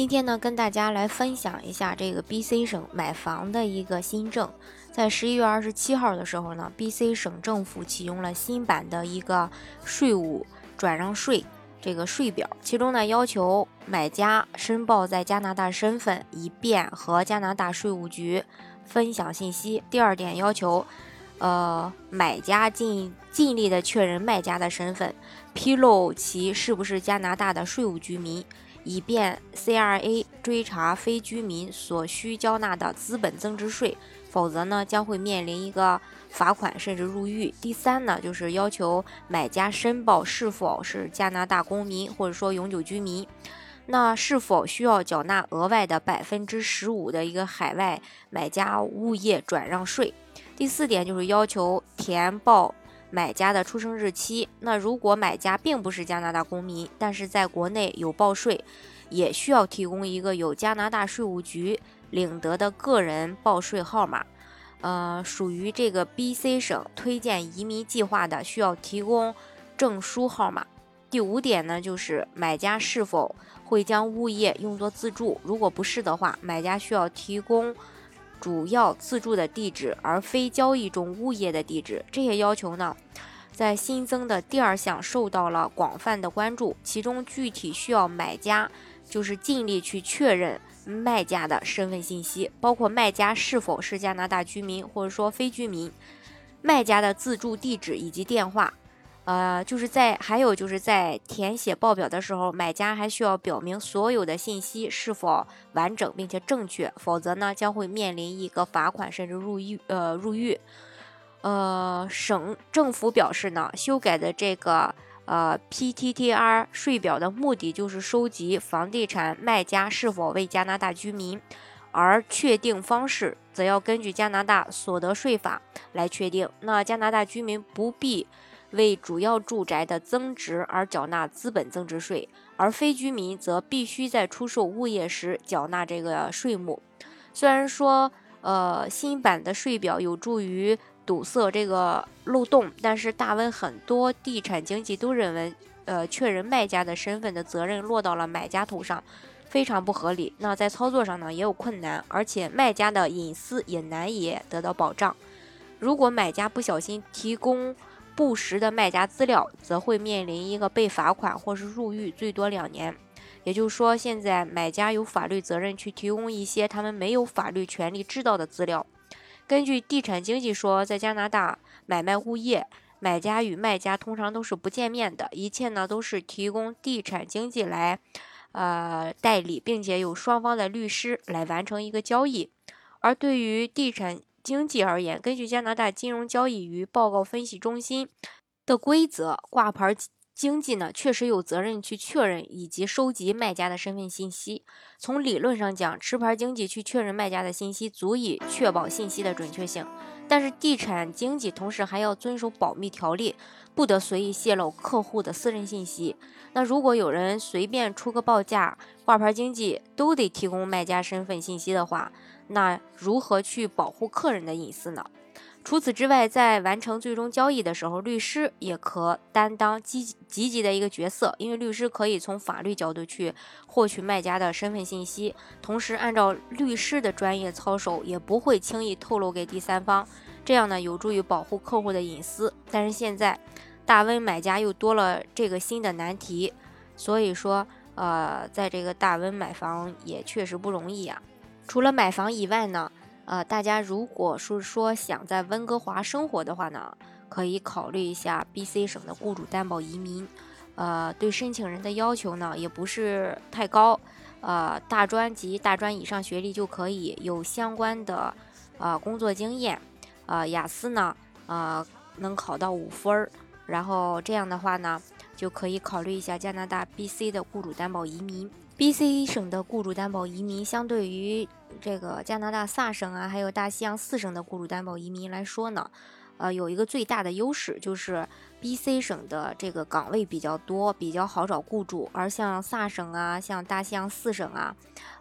今天呢，跟大家来分享一下这个 B.C 省买房的一个新政。在十一月二十七号的时候呢，B.C 省政府启用了新版的一个税务转让税这个税表，其中呢要求买家申报在加拿大身份，以便和加拿大税务局分享信息。第二点要求，呃，买家尽尽力的确认卖家的身份，披露其是不是加拿大的税务居民。以便 CRA 追查非居民所需交纳的资本增值税，否则呢将会面临一个罚款甚至入狱。第三呢，就是要求买家申报是否是加拿大公民或者说永久居民，那是否需要缴纳额外的百分之十五的一个海外买家物业转让税。第四点就是要求填报。买家的出生日期，那如果买家并不是加拿大公民，但是在国内有报税，也需要提供一个有加拿大税务局领得的个人报税号码。呃，属于这个 B.C 省推荐移民计划的，需要提供证书号码。第五点呢，就是买家是否会将物业用作自住，如果不是的话，买家需要提供。主要自住的地址，而非交易中物业的地址。这些要求呢，在新增的第二项受到了广泛的关注。其中具体需要买家就是尽力去确认卖家的身份信息，包括卖家是否是加拿大居民或者说非居民，卖家的自住地址以及电话。呃，就是在还有就是在填写报表的时候，买家还需要表明所有的信息是否完整并且正确，否则呢将会面临一个罚款甚至入狱。呃，入狱。呃，省政府表示呢，修改的这个呃 PTTR 税表的目的就是收集房地产卖家是否为加拿大居民，而确定方式则要根据加拿大所得税法来确定。那加拿大居民不必。为主要住宅的增值而缴纳资本增值税，而非居民则必须在出售物业时缴纳这个税目。虽然说，呃，新版的税表有助于堵塞这个漏洞，但是大温很多地产经纪都认为，呃，确认卖家的身份的责任落到了买家头上，非常不合理。那在操作上呢也有困难，而且卖家的隐私也难以得到保障。如果买家不小心提供，不实的卖家资料，则会面临一个被罚款或是入狱，最多两年。也就是说，现在买家有法律责任去提供一些他们没有法律权利知道的资料。根据地产经济说，在加拿大买卖物业，买家与卖家通常都是不见面的，一切呢都是提供地产经济来，呃代理，并且有双方的律师来完成一个交易。而对于地产，经济而言，根据加拿大金融交易与报告分析中心的规则，挂牌经济呢确实有责任去确认以及收集卖家的身份信息。从理论上讲，持牌经济去确认卖家的信息，足以确保信息的准确性。但是，地产经济同时还要遵守保密条例，不得随意泄露客户的私人信息。那如果有人随便出个报价，挂牌经济都得提供卖家身份信息的话，那如何去保护客人的隐私呢？除此之外，在完成最终交易的时候，律师也可担当积积极的一个角色，因为律师可以从法律角度去获取卖家的身份信息，同时按照律师的专业操守，也不会轻易透露给第三方，这样呢有助于保护客户的隐私。但是现在大温买家又多了这个新的难题，所以说，呃，在这个大温买房也确实不容易啊。除了买房以外呢，呃，大家如果是说想在温哥华生活的话呢，可以考虑一下 B.C 省的雇主担保移民。呃，对申请人的要求呢也不是太高，呃，大专及大专以上学历就可以，有相关的呃工作经验，呃，雅思呢，呃，能考到五分儿，然后这样的话呢，就可以考虑一下加拿大 B.C 的雇主担保移民。B.C 省的雇主担保移民相对于这个加拿大萨省啊，还有大西洋四省的雇主担保移民来说呢，呃，有一个最大的优势就是 B.C 省的这个岗位比较多，比较好找雇主，而像萨省啊，像大西洋四省啊。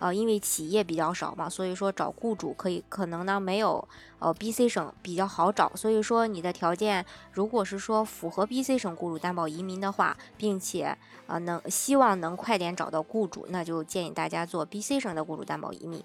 呃，因为企业比较少嘛，所以说找雇主可以可能呢没有呃 B、C 省比较好找，所以说你的条件如果是说符合 B、C 省雇主担保移民的话，并且呃能希望能快点找到雇主，那就建议大家做 B、C 省的雇主担保移民。